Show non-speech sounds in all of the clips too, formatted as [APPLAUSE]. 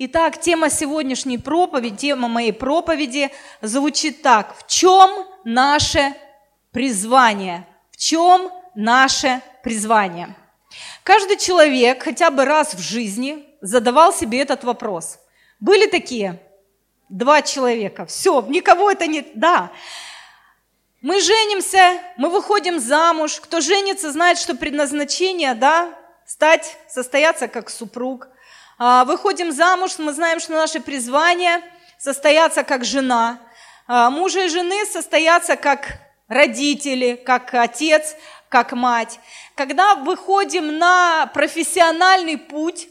Итак, тема сегодняшней проповеди, тема моей проповеди звучит так. В чем наше призвание? В чем наше призвание? Каждый человек хотя бы раз в жизни задавал себе этот вопрос. Были такие? Два человека. Все, никого это не... Да. Мы женимся, мы выходим замуж. Кто женится, знает, что предназначение, да, стать, состояться как супруг – выходим замуж, мы знаем, что наше призвание состояться как жена. А, мужа и жены состояться как родители, как отец, как мать. Когда выходим на профессиональный путь,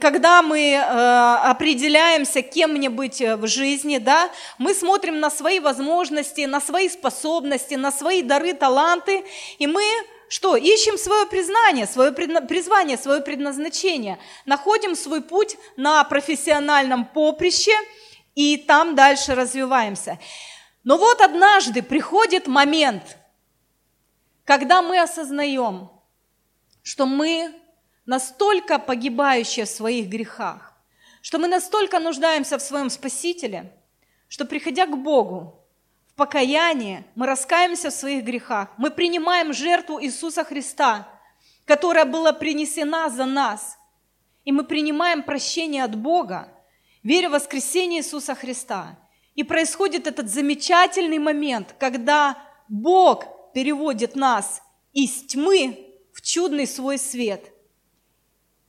когда мы э, определяемся, кем мне быть в жизни, да, мы смотрим на свои возможности, на свои способности, на свои дары, таланты, и мы что? Ищем свое признание, свое призвание, свое предназначение. Находим свой путь на профессиональном поприще и там дальше развиваемся. Но вот однажды приходит момент, когда мы осознаем, что мы настолько погибающие в своих грехах, что мы настолько нуждаемся в своем Спасителе, что приходя к Богу, покаянии, мы раскаемся в своих грехах, мы принимаем жертву Иисуса Христа, которая была принесена за нас, и мы принимаем прощение от Бога, веря в воскресение Иисуса Христа. И происходит этот замечательный момент, когда Бог переводит нас из тьмы в чудный свой свет.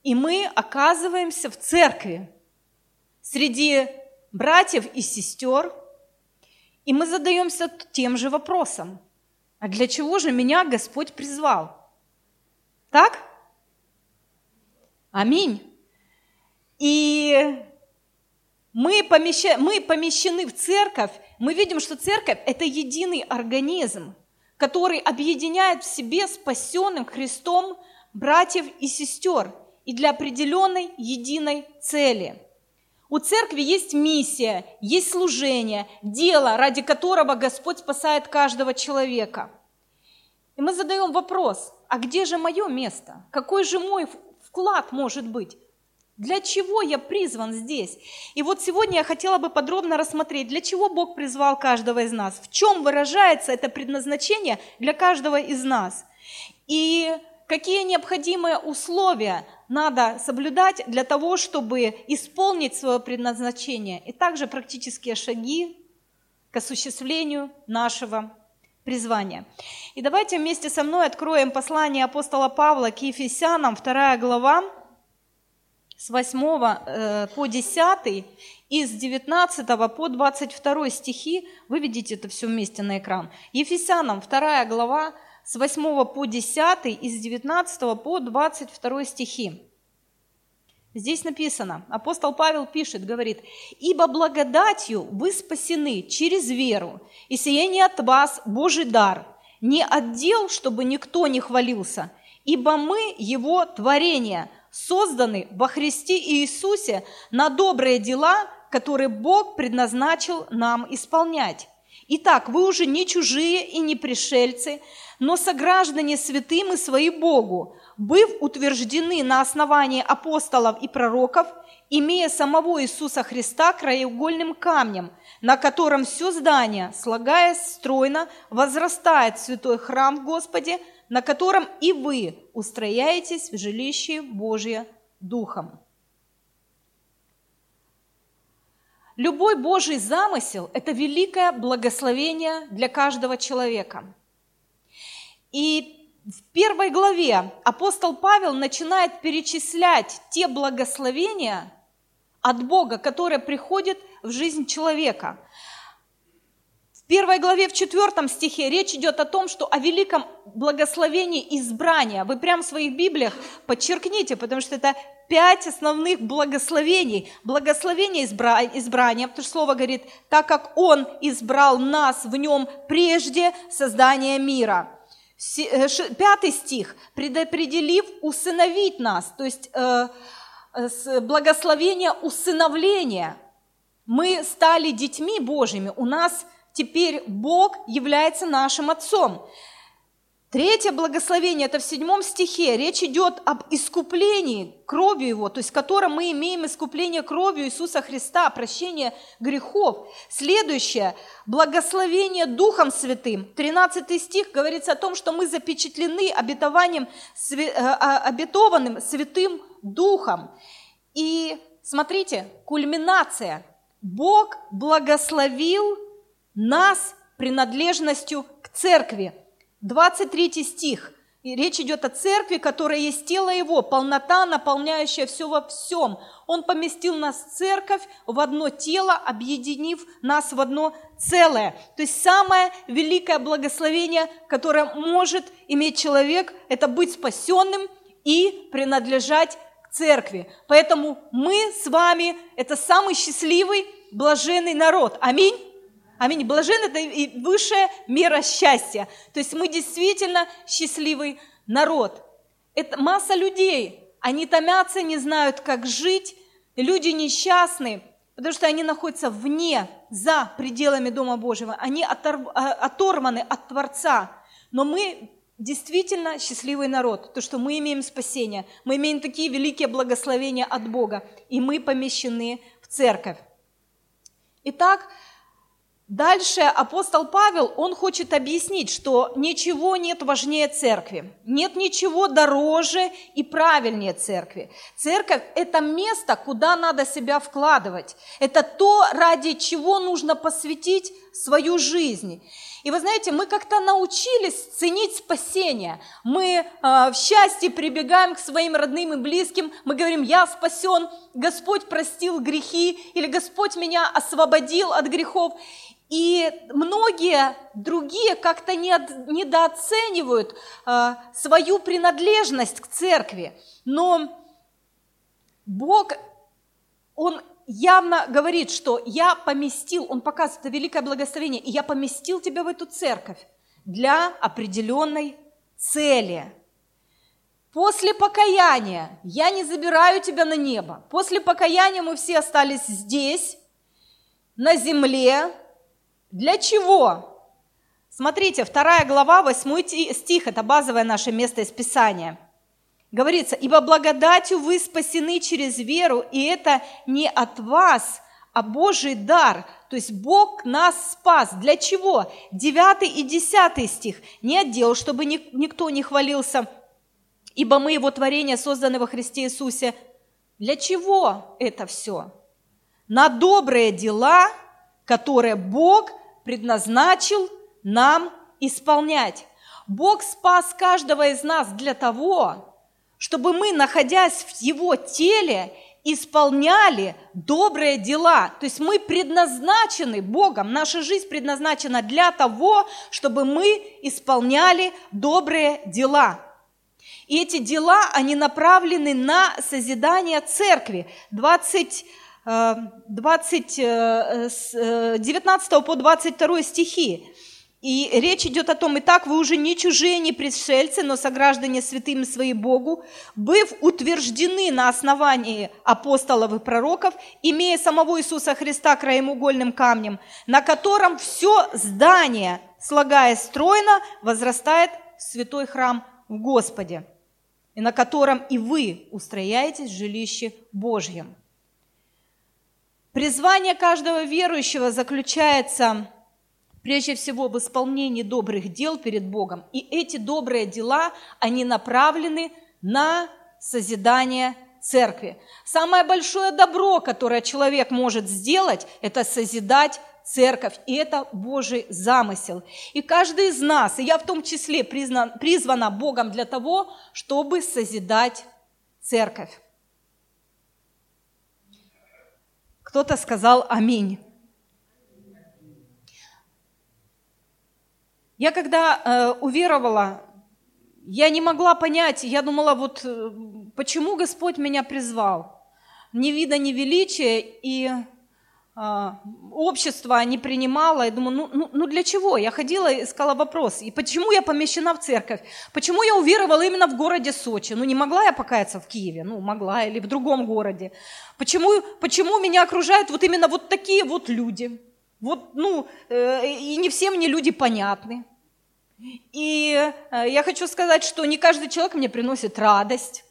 И мы оказываемся в церкви среди братьев и сестер – и мы задаемся тем же вопросом. А для чего же меня Господь призвал? Так? Аминь. И мы, помеща... мы помещены в церковь, мы видим, что церковь – это единый организм, который объединяет в себе спасенным Христом братьев и сестер и для определенной единой цели – у церкви есть миссия, есть служение, дело, ради которого Господь спасает каждого человека. И мы задаем вопрос, а где же мое место? Какой же мой вклад может быть? Для чего я призван здесь? И вот сегодня я хотела бы подробно рассмотреть, для чего Бог призвал каждого из нас, в чем выражается это предназначение для каждого из нас. И какие необходимые условия надо соблюдать для того, чтобы исполнить свое предназначение, и также практические шаги к осуществлению нашего призвания. И давайте вместе со мной откроем послание апостола Павла к Ефесянам, 2 глава, с 8 э, по 10 и с 19 по 22 стихи. Вы видите это все вместе на экран. Ефесянам, 2 глава, с 8 по 10 и с 19 по 22 стихи. Здесь написано, апостол Павел пишет, говорит, «Ибо благодатью вы спасены через веру, и сие не от вас Божий дар, не отдел, чтобы никто не хвалился, ибо мы Его творение, созданы во Христе Иисусе на добрые дела, которые Бог предназначил нам исполнять. Итак, вы уже не чужие и не пришельцы, но сограждане святым и свои Богу, быв утверждены на основании апостолов и пророков, имея самого Иисуса Христа краеугольным камнем, на котором все здание, слагаясь стройно, возрастает святой храм в Господе, на котором и вы устрояетесь в жилище Божье Духом. Любой Божий замысел – это великое благословение для каждого человека – и в первой главе апостол Павел начинает перечислять те благословения от Бога, которые приходят в жизнь человека. В первой главе, в четвертом стихе речь идет о том, что о великом благословении избрания. Вы прямо в своих Библиях подчеркните, потому что это пять основных благословений. Благословение избра... избрания, потому что слово говорит, так как Он избрал нас в Нем прежде создания мира – пятый стих, предопределив усыновить нас, то есть э, э благословение усыновления. Мы стали детьми Божьими, у нас теперь Бог является нашим Отцом. Третье благословение, это в седьмом стихе. Речь идет об искуплении кровью Его, то есть в котором мы имеем искупление кровью Иисуса Христа, прощение грехов. Следующее, благословение Духом Святым. 13 стих говорится о том, что мы запечатлены обетованием, э, а, обетованным Святым Духом. И смотрите, кульминация. Бог благословил нас принадлежностью к церкви. 23 стих. И речь идет о церкви, которая есть тело Его, полнота, наполняющая все во всем. Он поместил нас в церковь в одно тело, объединив нас в одно целое. То есть самое великое благословение, которое может иметь человек, это быть спасенным и принадлежать к церкви. Поэтому мы с вами – это самый счастливый, блаженный народ. Аминь. Аминь. Блажен – это и высшая мера счастья. То есть мы действительно счастливый народ. Это масса людей. Они томятся, не знают, как жить. Люди несчастны, потому что они находятся вне, за пределами Дома Божьего. Они оторв... А, оторваны от Творца. Но мы действительно счастливый народ, то, что мы имеем спасение, мы имеем такие великие благословения от Бога, и мы помещены в церковь. Итак, Дальше апостол Павел, он хочет объяснить, что ничего нет важнее церкви, нет ничего дороже и правильнее церкви. Церковь – это место, куда надо себя вкладывать. Это то, ради чего нужно посвятить свою жизнь. И вы знаете, мы как-то научились ценить спасение. Мы э, в счастье прибегаем к своим родным и близким, мы говорим, я спасен, Господь простил грехи, или Господь меня освободил от грехов. И многие другие как-то недооценивают э, свою принадлежность к церкви. Но Бог, Он явно говорит, что я поместил, Он показывает это великое благословение, и я поместил тебя в эту церковь для определенной цели. После покаяния я не забираю тебя на небо. После покаяния мы все остались здесь, на земле, для чего? Смотрите, вторая глава, 8 стих, это базовое наше место из Писания. Говорится, «Ибо благодатью вы спасены через веру, и это не от вас, а Божий дар». То есть Бог нас спас. Для чего? 9 и 10 стих. «Не отдел, чтобы никто не хвалился, ибо мы Его творение, созданы во Христе Иисусе». Для чего это все? На добрые дела, которые Бог предназначил нам исполнять. Бог спас каждого из нас для того, чтобы мы, находясь в Его теле, исполняли добрые дела. То есть мы предназначены Богом, наша жизнь предназначена для того, чтобы мы исполняли добрые дела. И эти дела, они направлены на созидание церкви. 20 20, 19 э, по 22 стихи. И речь идет о том, итак, вы уже не чужие, не пришельцы, но сограждане святыми свои Богу, быв утверждены на основании апостолов и пророков, имея самого Иисуса Христа краеугольным камнем, на котором все здание, слагаясь стройно, возрастает в святой храм в Господе, и на котором и вы устрояетесь в жилище Божьем. Призвание каждого верующего заключается прежде всего в исполнении добрых дел перед Богом. И эти добрые дела, они направлены на созидание церкви. Самое большое добро, которое человек может сделать, это созидать церковь, и это Божий замысел. И каждый из нас, и я в том числе признан, призвана Богом для того, чтобы созидать церковь. Кто-то сказал «Аминь». Я когда э, уверовала, я не могла понять, я думала, вот э, почему Господь меня призвал. Ни вида, ни величия, и общество не принимало. Я думаю, ну, ну, ну для чего? Я ходила искала вопрос. И почему я помещена в церковь? Почему я уверовала именно в городе Сочи? Ну не могла я покаяться в Киеве? Ну могла, или в другом городе. Почему, почему меня окружают вот именно вот такие вот люди? Вот, ну, э, и не все мне люди понятны. И э, я хочу сказать, что не каждый человек мне приносит радость.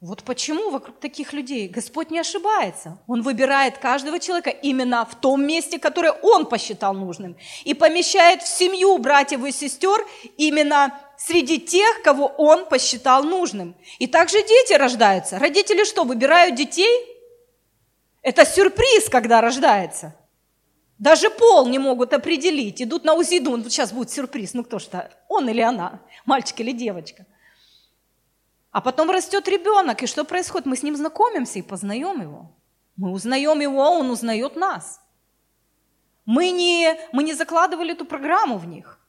Вот почему вокруг таких людей Господь не ошибается. Он выбирает каждого человека именно в том месте, которое Он посчитал нужным. И помещает в семью братьев и сестер именно среди тех, кого Он посчитал нужным. И также дети рождаются. Родители что, выбирают детей? Это сюрприз, когда рождается. Даже пол не могут определить. Идут на УЗИ, думают, сейчас будет сюрприз. Ну кто что, он или она, мальчик или девочка. А потом растет ребенок, и что происходит? Мы с ним знакомимся и познаем его. Мы узнаем его, а он узнает нас. Мы не, мы не закладывали эту программу в них.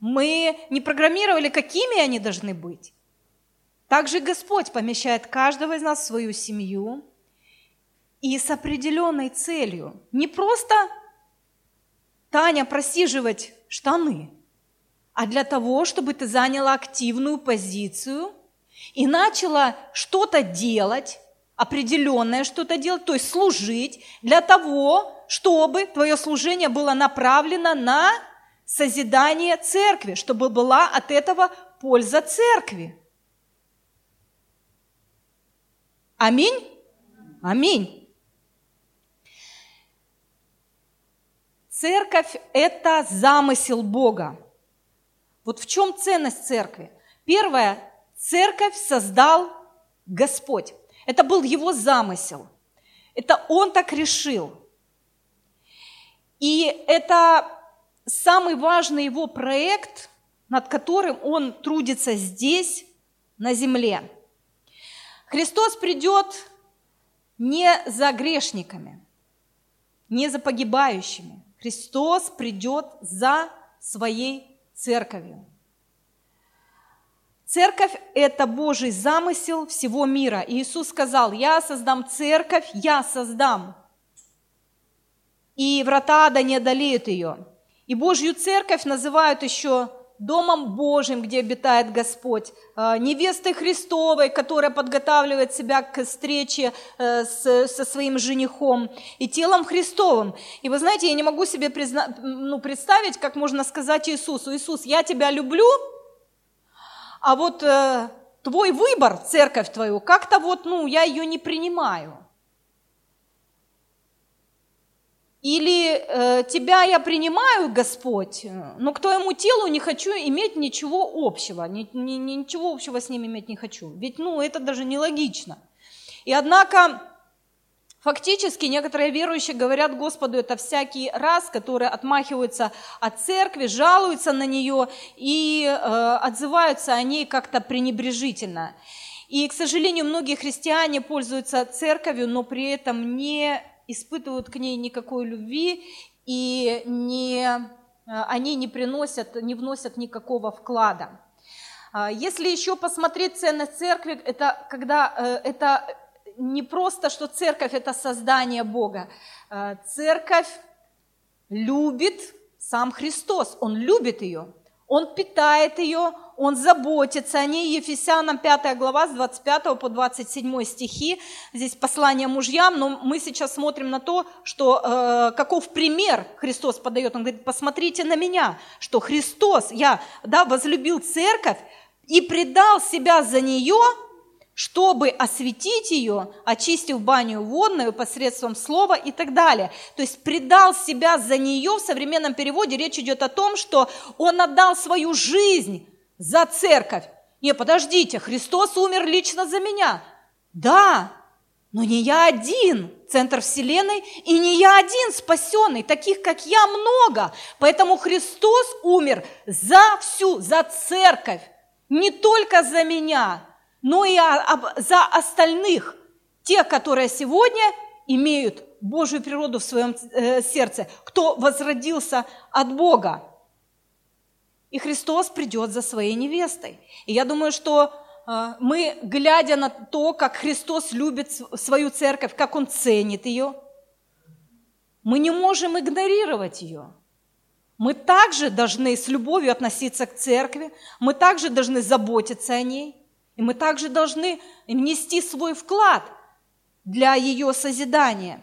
Мы не программировали, какими они должны быть. Также Господь помещает каждого из нас в свою семью и с определенной целью. Не просто Таня просиживать штаны, а для того, чтобы ты заняла активную позицию – и начала что-то делать, определенное что-то делать, то есть служить для того, чтобы твое служение было направлено на созидание церкви, чтобы была от этого польза церкви. Аминь? Аминь. Церковь – это замысел Бога. Вот в чем ценность церкви? Первое, Церковь создал Господь. Это был его замысел. Это он так решил. И это самый важный его проект, над которым он трудится здесь, на земле. Христос придет не за грешниками, не за погибающими. Христос придет за своей церковью. Церковь – это Божий замысел всего мира. И Иисус сказал, я создам церковь, я создам. И врата ада не одолеют ее. И Божью церковь называют еще Домом Божьим, где обитает Господь, э, невестой Христовой, которая подготавливает себя к встрече э, со своим женихом, и телом Христовым. И вы знаете, я не могу себе призна... ну, представить, как можно сказать Иисусу, Иисус, я тебя люблю, а вот э, твой выбор, церковь твою, как-то вот, ну, я ее не принимаю. Или э, тебя я принимаю, Господь, но к твоему телу не хочу иметь ничего общего, ни, ни, ничего общего с ним иметь не хочу. Ведь, ну, это даже нелогично. И однако Фактически некоторые верующие говорят Господу это всякий раз, которые отмахиваются от церкви, жалуются на нее и э, отзываются о ней как-то пренебрежительно. И, к сожалению, многие христиане пользуются церковью, но при этом не испытывают к ней никакой любви и не, э, они не приносят, не вносят никакого вклада. А если еще посмотреть ценность церкви, это когда э, это не просто, что церковь – это создание Бога. Э, церковь любит сам Христос, Он любит ее, Он питает ее, Он заботится о ней. Ефесянам 5 глава с 25 по 27 стихи, здесь послание мужьям, но мы сейчас смотрим на то, что э, каков пример Христос подает. Он говорит, посмотрите на меня, что Христос, я да, возлюбил церковь и предал себя за нее – чтобы осветить ее, очистив баню водную посредством слова и так далее. То есть предал себя за нее, в современном переводе речь идет о том, что он отдал свою жизнь за церковь. Не, подождите, Христос умер лично за меня. Да, но не я один, центр Вселенной, и не я один спасенный, таких, как я, много. Поэтому Христос умер за всю, за церковь, не только за меня – но и за остальных, тех, которые сегодня имеют Божью природу в своем э, сердце, кто возродился от Бога. И Христос придет за своей невестой. И я думаю, что э, мы, глядя на то, как Христос любит свою церковь, как Он ценит ее, мы не можем игнорировать ее. Мы также должны с любовью относиться к церкви, мы также должны заботиться о ней – и мы также должны внести свой вклад для ее созидания.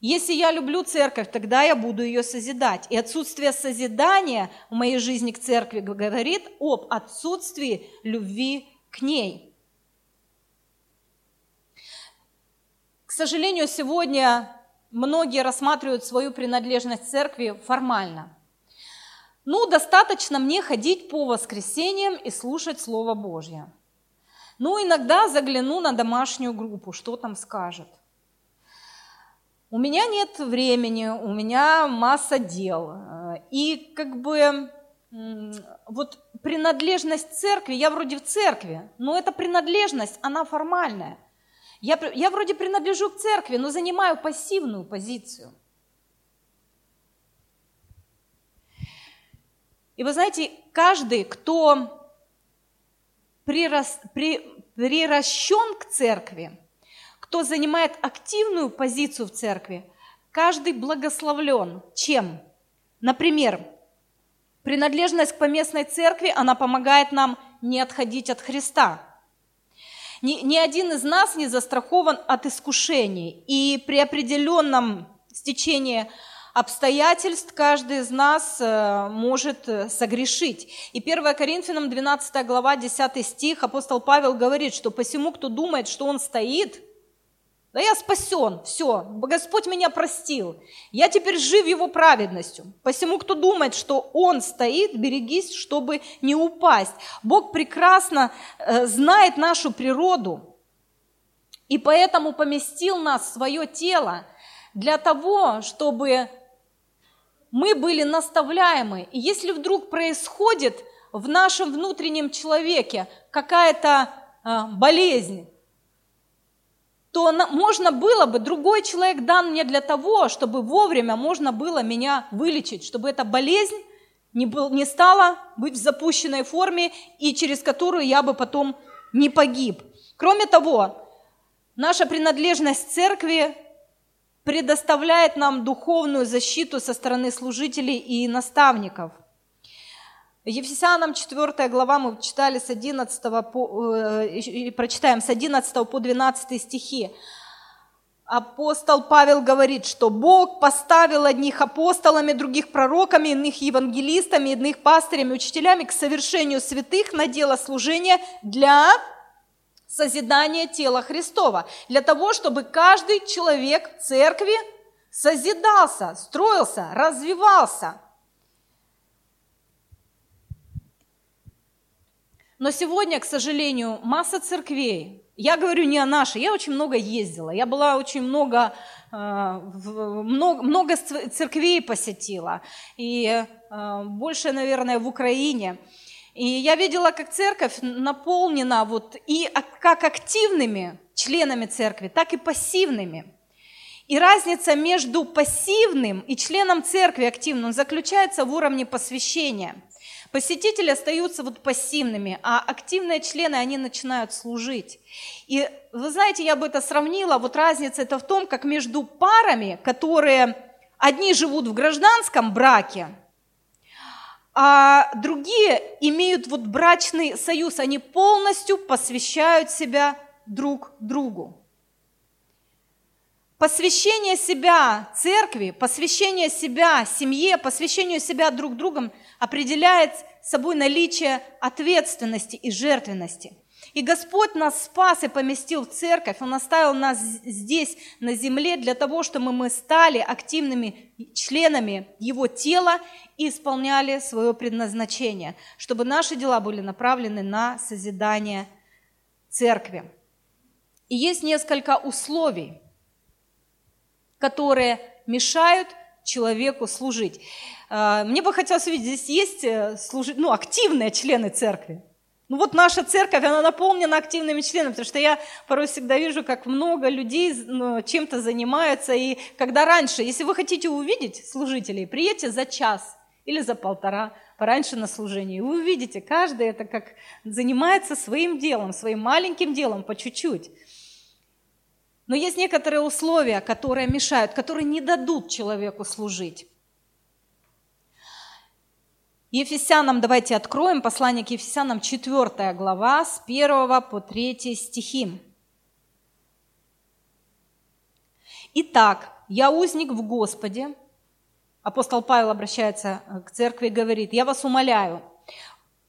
Если я люблю церковь, тогда я буду ее созидать. И отсутствие созидания в моей жизни к церкви говорит об отсутствии любви к ней. К сожалению, сегодня многие рассматривают свою принадлежность церкви формально. Ну, достаточно мне ходить по воскресеньям и слушать Слово Божье. Ну, иногда загляну на домашнюю группу, что там скажет. У меня нет времени, у меня масса дел. И как бы вот принадлежность церкви, я вроде в церкви, но эта принадлежность, она формальная. Я, я вроде принадлежу к церкви, но занимаю пассивную позицию. И вы знаете, каждый, кто прирас, при, приращен к церкви, кто занимает активную позицию в церкви, каждый благословлен. Чем? Например, принадлежность к поместной церкви, она помогает нам не отходить от Христа. Ни, ни один из нас не застрахован от искушений. И при определенном стечении обстоятельств каждый из нас э, может э, согрешить. И 1 Коринфянам 12 глава 10 стих апостол Павел говорит, что посему, кто думает, что он стоит, да я спасен, все, Господь меня простил, я теперь жив его праведностью. Посему, кто думает, что он стоит, берегись, чтобы не упасть. Бог прекрасно э, знает нашу природу, и поэтому поместил нас в свое тело для того, чтобы мы были наставляемы. И если вдруг происходит в нашем внутреннем человеке какая-то э, болезнь, то можно было бы, другой человек дан мне для того, чтобы вовремя можно было меня вылечить, чтобы эта болезнь не, был, не стала быть в запущенной форме и через которую я бы потом не погиб. Кроме того, наша принадлежность церкви предоставляет нам духовную защиту со стороны служителей и наставников – Ефесянам 4 глава мы читали с 11 по, э, прочитаем с 11 по 12 стихи. Апостол Павел говорит, что Бог поставил одних апостолами, других пророками, иных евангелистами, иных пастырями, учителями к совершению святых на дело служения для созидания тела Христова, для того, чтобы каждый человек церкви созидался, строился, развивался – Но сегодня, к сожалению, масса церквей, я говорю не о нашей, я очень много ездила, я была очень много, э, много, много церквей посетила, и э, больше, наверное, в Украине. И я видела, как церковь наполнена вот и как активными членами церкви, так и пассивными. И разница между пассивным и членом церкви активным заключается в уровне посвящения – Посетители остаются вот пассивными, а активные члены, они начинают служить. И вы знаете, я бы это сравнила, вот разница это в том, как между парами, которые одни живут в гражданском браке, а другие имеют вот брачный союз, они полностью посвящают себя друг другу. Посвящение себя церкви, посвящение себя семье, посвящение себя друг другом определяет собой наличие ответственности и жертвенности. И Господь нас спас и поместил в церковь, Он оставил нас здесь, на земле, для того, чтобы мы стали активными членами Его тела и исполняли свое предназначение, чтобы наши дела были направлены на созидание церкви. И есть несколько условий – которые мешают человеку служить. А, мне бы хотелось увидеть, здесь есть э, служить, ну, активные члены церкви. Ну вот наша церковь, она наполнена активными членами, потому что я порой всегда вижу, как много людей ну, чем-то занимаются. И когда раньше, если вы хотите увидеть служителей, приедьте за час или за полтора пораньше на служение. И вы увидите, каждый это как занимается своим делом, своим маленьким делом по чуть-чуть. Но есть некоторые условия, которые мешают, которые не дадут человеку служить. Ефесянам давайте откроем послание к Ефесянам 4 глава с 1 по 3 стихи. Итак, я узник в Господе. Апостол Павел обращается к церкви и говорит, я вас умоляю,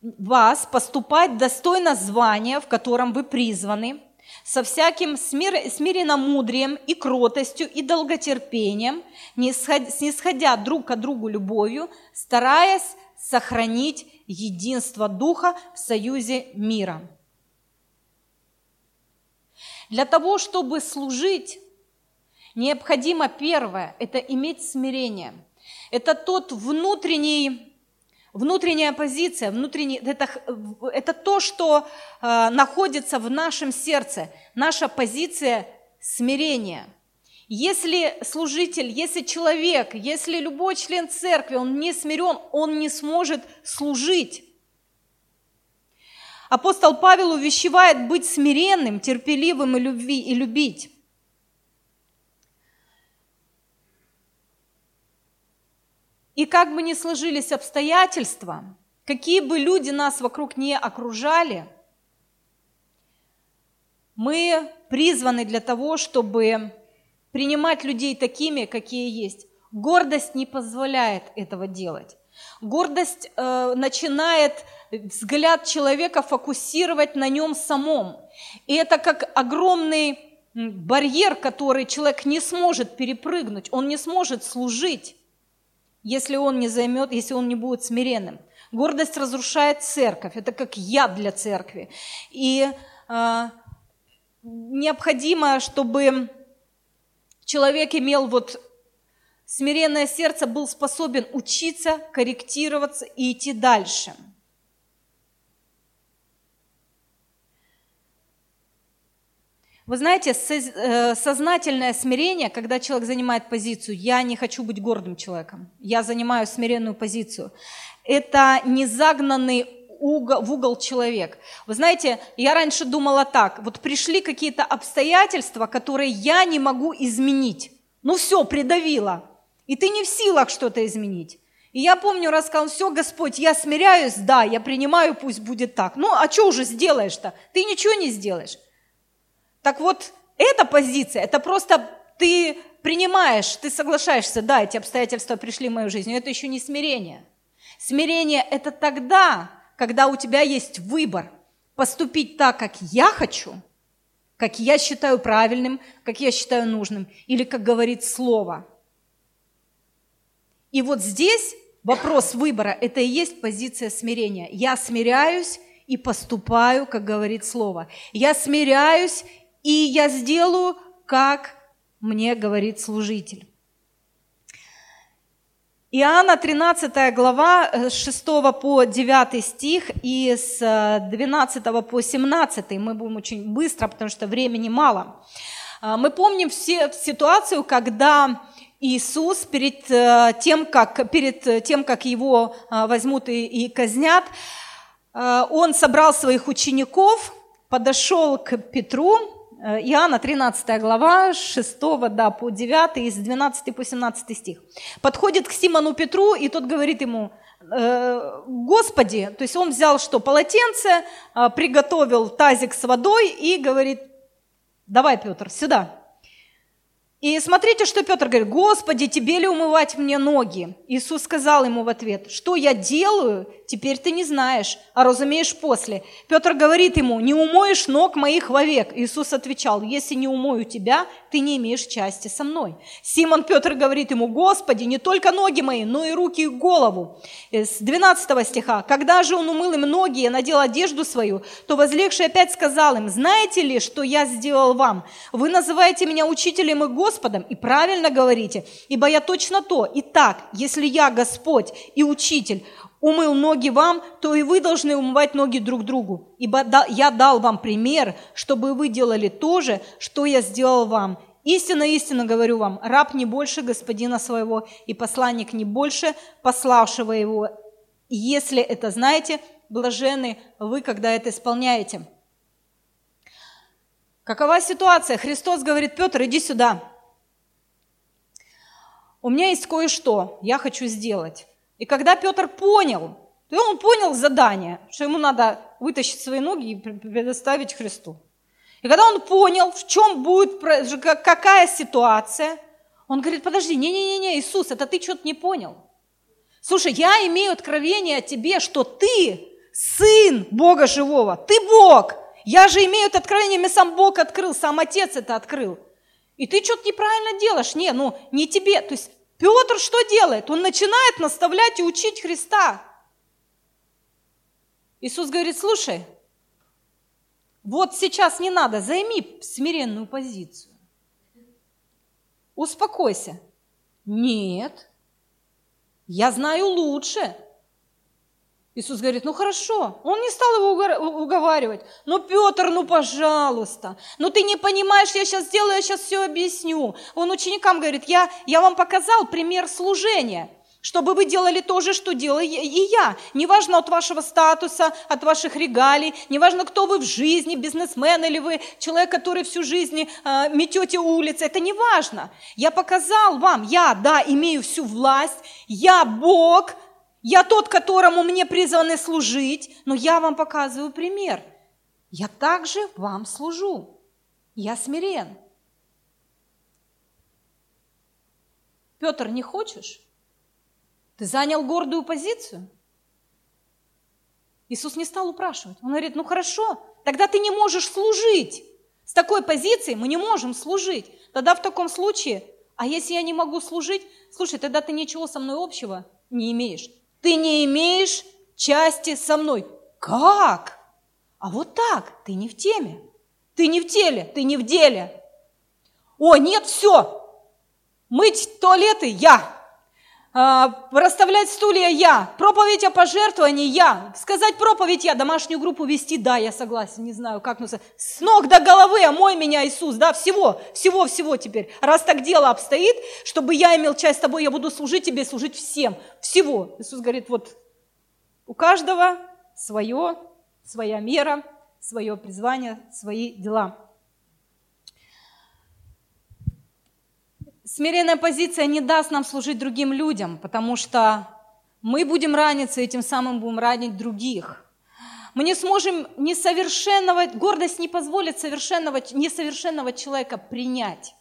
вас поступать достойно звания, в котором вы призваны, со всяким смир, смиренномудрием и кротостью и долготерпением, снисходя друг к другу любовью, стараясь сохранить единство Духа в союзе мира. Для того, чтобы служить, необходимо первое – это иметь смирение. Это тот внутренний внутренняя позиция, внутренний, это, это то, что э, находится в нашем сердце, наша позиция смирения. Если служитель, если человек, если любой член церкви, он не смирен, он не сможет служить. Апостол Павел увещевает быть смиренным, терпеливым и, любви, и любить. И как бы ни сложились обстоятельства, какие бы люди нас вокруг не окружали, мы призваны для того, чтобы принимать людей такими, какие есть. Гордость не позволяет этого делать. Гордость э, начинает взгляд человека фокусировать на нем самом. И это как огромный барьер, который человек не сможет перепрыгнуть, он не сможет служить если он не займет, если он не будет смиренным. Гордость разрушает церковь, это как яд для церкви. И э, необходимо, чтобы человек имел вот смиренное сердце, был способен учиться, корректироваться и идти дальше – Вы знаете, э, сознательное смирение, когда человек занимает позицию «я не хочу быть гордым человеком, я занимаю смиренную позицию», это не загнанный угол, в угол человек. Вы знаете, я раньше думала так, вот пришли какие-то обстоятельства, которые я не могу изменить. Ну все, придавило. И ты не в силах что-то изменить. И я помню, рассказал, все, Господь, я смиряюсь, да, я принимаю, пусть будет так. Ну, а что уже сделаешь-то? Ты ничего не сделаешь. Так вот, эта позиция, это просто ты принимаешь, ты соглашаешься, да, эти обстоятельства пришли в мою жизнь, но это еще не смирение. Смирение – это тогда, когда у тебя есть выбор поступить так, как я хочу, как я считаю правильным, как я считаю нужным, или как говорит Слово. И вот здесь вопрос выбора – это и есть позиция смирения. Я смиряюсь и поступаю, как говорит Слово. Я смиряюсь и я сделаю, как мне говорит служитель. Иоанна 13 глава с 6 по 9 стих и с 12 по 17. Мы будем очень быстро, потому что времени мало. А, мы помним все ситуацию, когда Иисус перед э, тем, как, перед тем, как его а, возьмут и, и казнят, э, он собрал своих учеников, подошел к Петру Э, Иоанна 13 глава, 6 да, по 9 и с 12 по 17 стих. Подходит к Симону Петру, и тот говорит ему, «Э, Господи, то есть он взял что, полотенце, э, приготовил тазик с водой и говорит, давай, Петр, сюда. И смотрите, что Петр говорит, Господи, тебе ли умывать мне ноги? Иисус сказал ему в ответ, что я делаю, теперь ты не знаешь, а разумеешь после. Петр говорит ему, не умоешь ног моих вовек. Иисус отвечал, если не умою тебя, ты не имеешь части со мной. Симон Петр говорит ему, Господи, не только ноги мои, но и руки и голову. С 12 стиха, когда же он умыл им ноги и надел одежду свою, то возлегший опять сказал им, знаете ли, что я сделал вам? Вы называете меня учителем и Господом, и правильно говорите, ибо я точно то. Итак, если я Господь и учитель, умыл ноги вам, то и вы должны умывать ноги друг другу. Ибо я дал вам пример, чтобы вы делали то же, что я сделал вам. Истинно, истинно говорю вам, раб не больше господина своего, и посланник не больше пославшего его. если это знаете, блажены вы, когда это исполняете. Какова ситуация? Христос говорит, Петр, иди сюда. У меня есть кое-что, я хочу сделать. И когда Петр понял, то он понял задание, что ему надо вытащить свои ноги и предоставить Христу. И когда он понял, в чем будет, какая ситуация, Он говорит, подожди, не-не-не, Иисус, это ты что-то не понял. Слушай, я имею откровение о тебе, что ты сын Бога живого, ты Бог. Я же имею это откровение, мне сам Бог открыл, сам Отец это открыл. И ты что-то неправильно делаешь. Не, ну не тебе. То есть Петр что делает? Он начинает наставлять и учить Христа. Иисус говорит, слушай, вот сейчас не надо, займи смиренную позицию. Успокойся. Нет, я знаю лучше. Иисус говорит, ну хорошо. Он не стал его уговаривать. Ну, Петр, ну, пожалуйста. Ну, ты не понимаешь, я сейчас сделаю, я сейчас все объясню. Он ученикам говорит, я, я вам показал пример служения чтобы вы делали то же, что делаю и я. Неважно от вашего статуса, от ваших регалий, неважно, кто вы в жизни, бизнесмен или вы человек, который всю жизнь э, метете улицы, это не важно. Я показал вам, я, да, имею всю власть, я Бог, я тот, которому мне призваны служить, но я вам показываю пример. Я также вам служу. Я смирен. Петр, не хочешь? Ты занял гордую позицию? Иисус не стал упрашивать. Он говорит, ну хорошо, тогда ты не можешь служить. С такой позиции мы не можем служить. Тогда в таком случае, а если я не могу служить, слушай, тогда ты ничего со мной общего не имеешь. Ты не имеешь части со мной. Как? А вот так, ты не в теме. Ты не в теле, ты не в деле. О, нет, все. Мыть туалеты я. А, расставлять стулья я, проповедь о пожертвовании я, сказать проповедь я, домашнюю группу вести, да, я согласен, не знаю, как, ну, с ног до головы, омой меня, Иисус, да, всего, всего, всего теперь. Раз так дело обстоит, чтобы я имел часть с тобой, я буду служить тебе, служить всем, всего. Иисус говорит, вот у каждого свое, своя мера, свое призвание, свои дела. Смиренная позиция не даст нам служить другим людям, потому что мы будем раниться и тем самым будем ранить других. Мы не сможем несовершенного, гордость не позволит совершенного, несовершенного человека принять.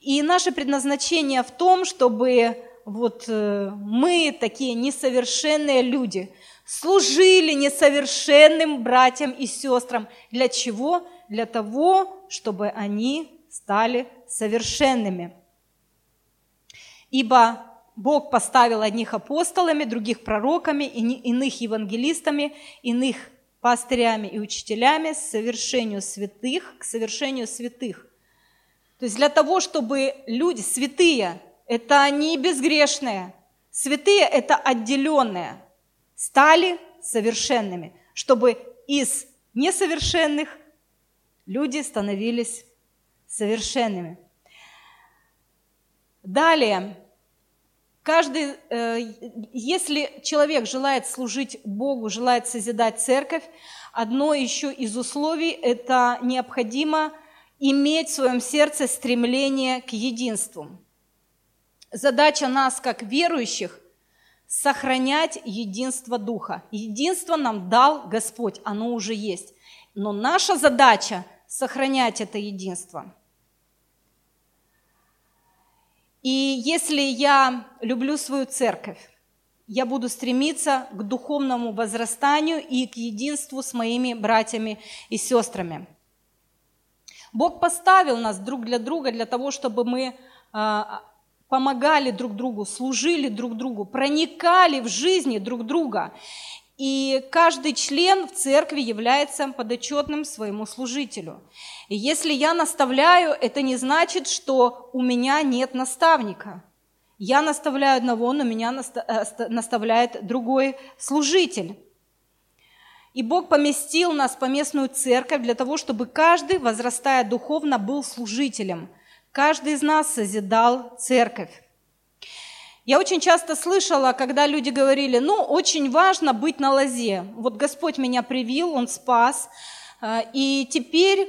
И наше предназначение в том, чтобы вот э, мы, такие несовершенные люди, служили несовершенным братьям и сестрам. Для чего? Для того, чтобы они стали совершенными. Ибо Бог поставил одних апостолами, других пророками, иных евангелистами, иных пастырями и учителями к совершению святых, к совершению святых. То есть для того, чтобы люди святые, это не безгрешные, святые – это отделенные, стали совершенными, чтобы из несовершенных люди становились совершенными. Далее, каждый, э, если человек желает служить Богу, желает созидать церковь, одно еще из условий – это необходимо иметь в своем сердце стремление к единству. Задача нас, как верующих, сохранять единство Духа. Единство нам дал Господь, оно уже есть. Но наша задача – сохранять это единство – и если я люблю свою церковь, я буду стремиться к духовному возрастанию и к единству с моими братьями и сестрами. Бог поставил нас друг для друга для того, чтобы мы а, помогали друг другу, служили друг другу, проникали в жизни друг друга. И каждый член в церкви является подотчетным своему служителю. И если я наставляю, это не значит, что у меня нет наставника. Я наставляю одного, но меня э, наставляет другой служитель. И Бог поместил нас по местную церковь для того, чтобы каждый, возрастая духовно, был служителем. Каждый из нас созидал церковь. Я очень часто слышала, когда люди говорили, ну, очень важно быть на лозе. Вот Господь меня привил, Он спас, э, и теперь,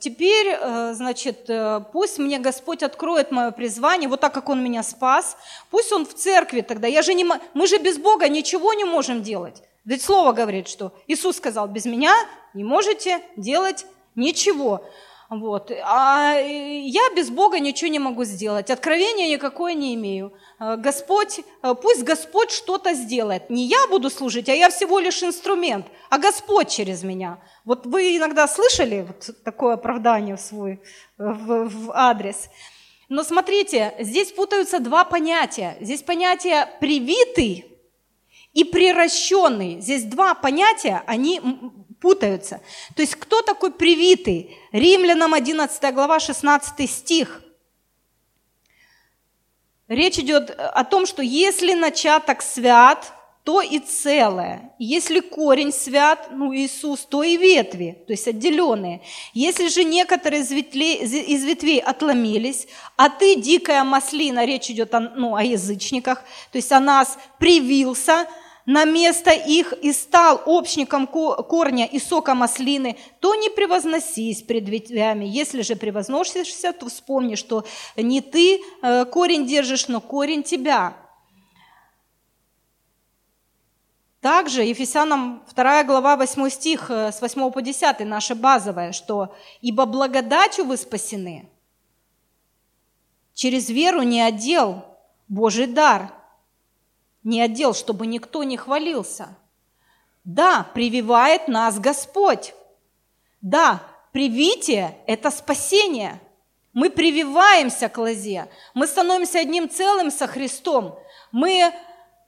теперь, э, значит, э, пусть мне Господь откроет мое призвание, вот так как Он меня спас, пусть Он в церкви тогда. Я же не, мы же без Бога ничего не можем делать. Ведь Слово говорит, что Иисус сказал, без меня не можете делать ничего. Вот. А я без Бога ничего не могу сделать, откровения никакое не имею. Э, Господь, э, пусть Господь что-то сделает. Не я буду служить, а я всего лишь инструмент, а Господь через меня. Вот вы иногда слышали вот такое оправдание в свой в, в адрес. Но смотрите, здесь путаются два понятия. Здесь понятие «привитый» и «приращенный». Здесь два понятия, они путаются. То есть кто такой привитый? Римлянам 11 глава 16 стих. Речь идет о том, что если начаток свят, то и целое. Если корень свят, ну Иисус, то и ветви, то есть отделенные. Если же некоторые из ветвей, из ветвей отломились, а ты, дикая маслина, речь идет о, ну, о язычниках, то есть о нас привился, на место их и стал общником корня и сока маслины, то не превозносись пред ветвями. Если же превозносишься, то вспомни, что не ты э, корень держишь, но корень тебя. Также Ефесянам 2 глава 8 стих э, с 8 по 10 наша базовая, что «Ибо благодатью вы спасены, через веру не отдел Божий дар, не отдел, чтобы никто не хвалился. Да, прививает нас Господь. Да, привитие – это спасение. Мы прививаемся к лозе, мы становимся одним целым со Христом. Мы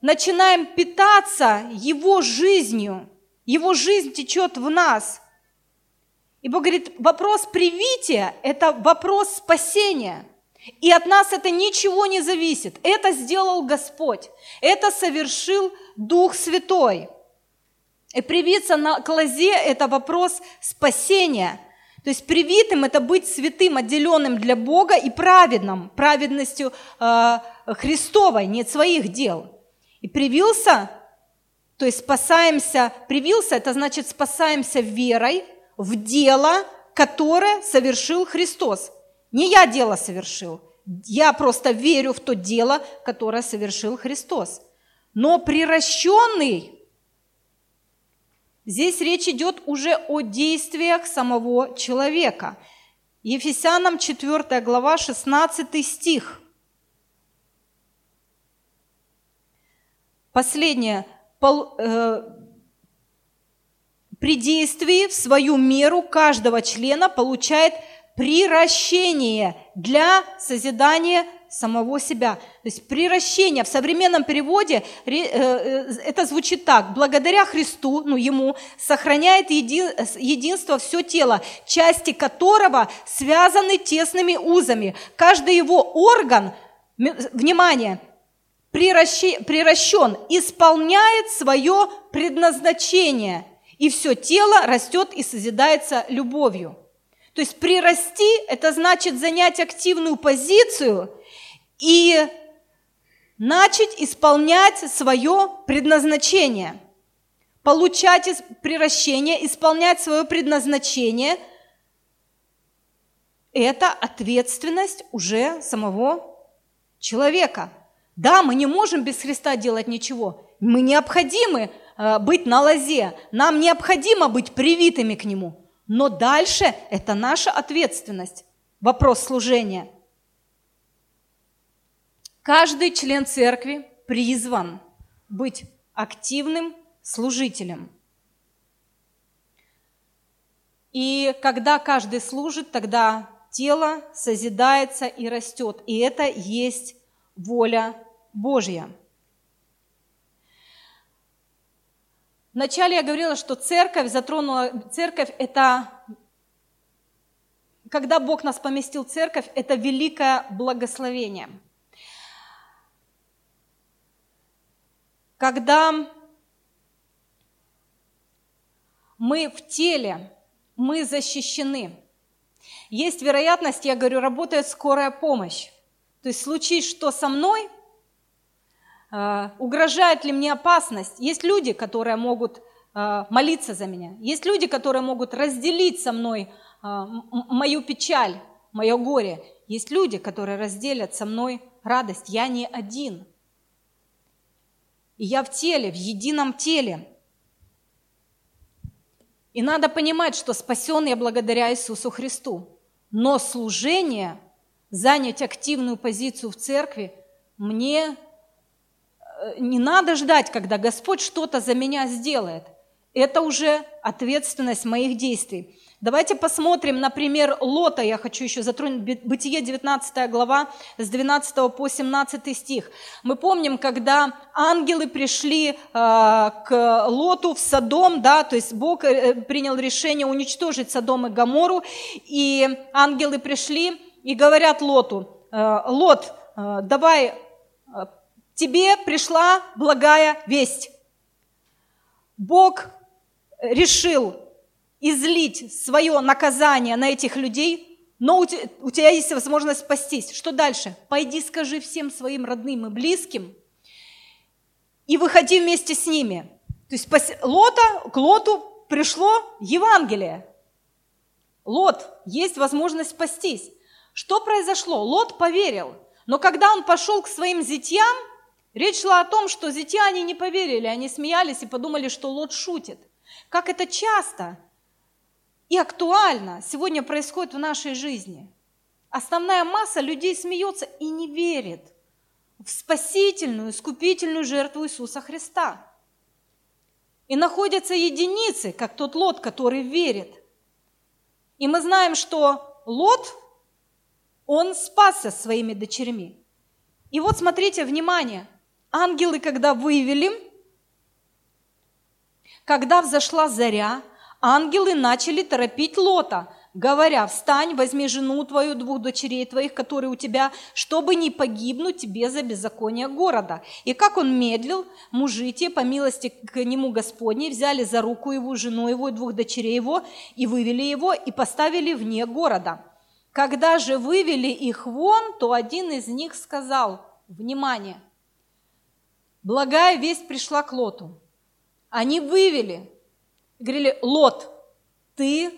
начинаем питаться Его жизнью. Его жизнь течет в нас. И Бог говорит, вопрос привития – это вопрос спасения – и от нас это ничего не зависит. Это сделал Господь. Это совершил Дух Святой. И привиться на, к лозе – это вопрос спасения. То есть привитым – это быть святым, отделенным для Бога и праведным, праведностью э, Христовой, не своих дел. И привился, то есть спасаемся, привился – это значит спасаемся верой в дело, которое совершил Христос. Не я дело совершил, я просто верю в то дело, которое совершил Христос. Но приращенный, здесь речь идет уже о действиях самого человека. Ефесянам 4 глава 16 стих. Последнее. Э, при действии в свою меру каждого члена получает приращение для созидания самого себя. То есть приращение в современном переводе э, э, это звучит так. Благодаря Христу, ну ему, сохраняет единство все тело, части которого связаны тесными узами. Каждый его орган, внимание, приращен, исполняет свое предназначение, и все тело растет и созидается любовью. То есть прирасти – это значит занять активную позицию и начать исполнять свое предназначение. Получать приращение, исполнять свое предназначение – это ответственность уже самого человека. Да, мы не можем без Христа делать ничего. Мы необходимы э, быть на лозе. Нам необходимо быть привитыми к Нему – но дальше это наша ответственность. Вопрос служения. Каждый член церкви призван быть активным служителем. И когда каждый служит, тогда тело созидается и растет. И это есть воля Божья. Вначале я говорила, что церковь затронула, церковь это, когда Бог нас поместил в церковь, это великое благословение. Когда мы в теле, мы защищены. Есть вероятность, я говорю, работает скорая помощь. То есть случись что со мной, угрожает ли мне опасность. Есть люди, которые могут а, молиться за меня. Есть люди, которые могут разделить со мной а, мою печаль, мое горе. Есть люди, которые разделят со мной радость. Я не один. И я в теле, в едином теле. И надо понимать, что спасен я благодаря Иисусу Христу. Но служение, занять активную позицию в церкви, мне не надо ждать, когда Господь что-то за меня сделает. Это уже ответственность моих действий. Давайте посмотрим, например, Лота, я хочу еще затронуть, Бытие 19 глава, с 12 по 17 стих. Мы помним, когда ангелы пришли э, к Лоту в Содом, да, то есть Бог э, принял решение уничтожить Содом и Гамору, и ангелы пришли и говорят Лоту, э, Лот, э, давай, э, тебе пришла благая весть. Бог решил излить свое наказание на этих людей, но у тебя, есть возможность спастись. Что дальше? Пойди скажи всем своим родным и близким и выходи вместе с ними. То есть Лота, к Лоту пришло Евангелие. Лот, есть возможность спастись. Что произошло? Лот поверил. Но когда он пошел к своим зятьям, речь шла о том, что зятья они не поверили, они смеялись и подумали, что Лот шутит. Как это часто и актуально сегодня происходит в нашей жизни. Основная масса людей смеется и не верит в спасительную, искупительную жертву Иисуса Христа. И находятся единицы, как тот Лот, который верит. И мы знаем, что Лот, он спасся своими дочерьми. И вот смотрите, внимание, ангелы, когда вывели, когда взошла заря, ангелы начали торопить Лота, говоря, «Встань, возьми жену твою, двух дочерей твоих, которые у тебя, чтобы не погибнуть тебе за беззаконие города». И как он медлил, мужи те, по милости к нему Господней, взяли за руку его, жену его и двух дочерей его, и вывели его, и поставили вне города. Когда же вывели их вон, то один из них сказал, внимание, благая весть пришла к Лоту. Они вывели, говорили, Лот, ты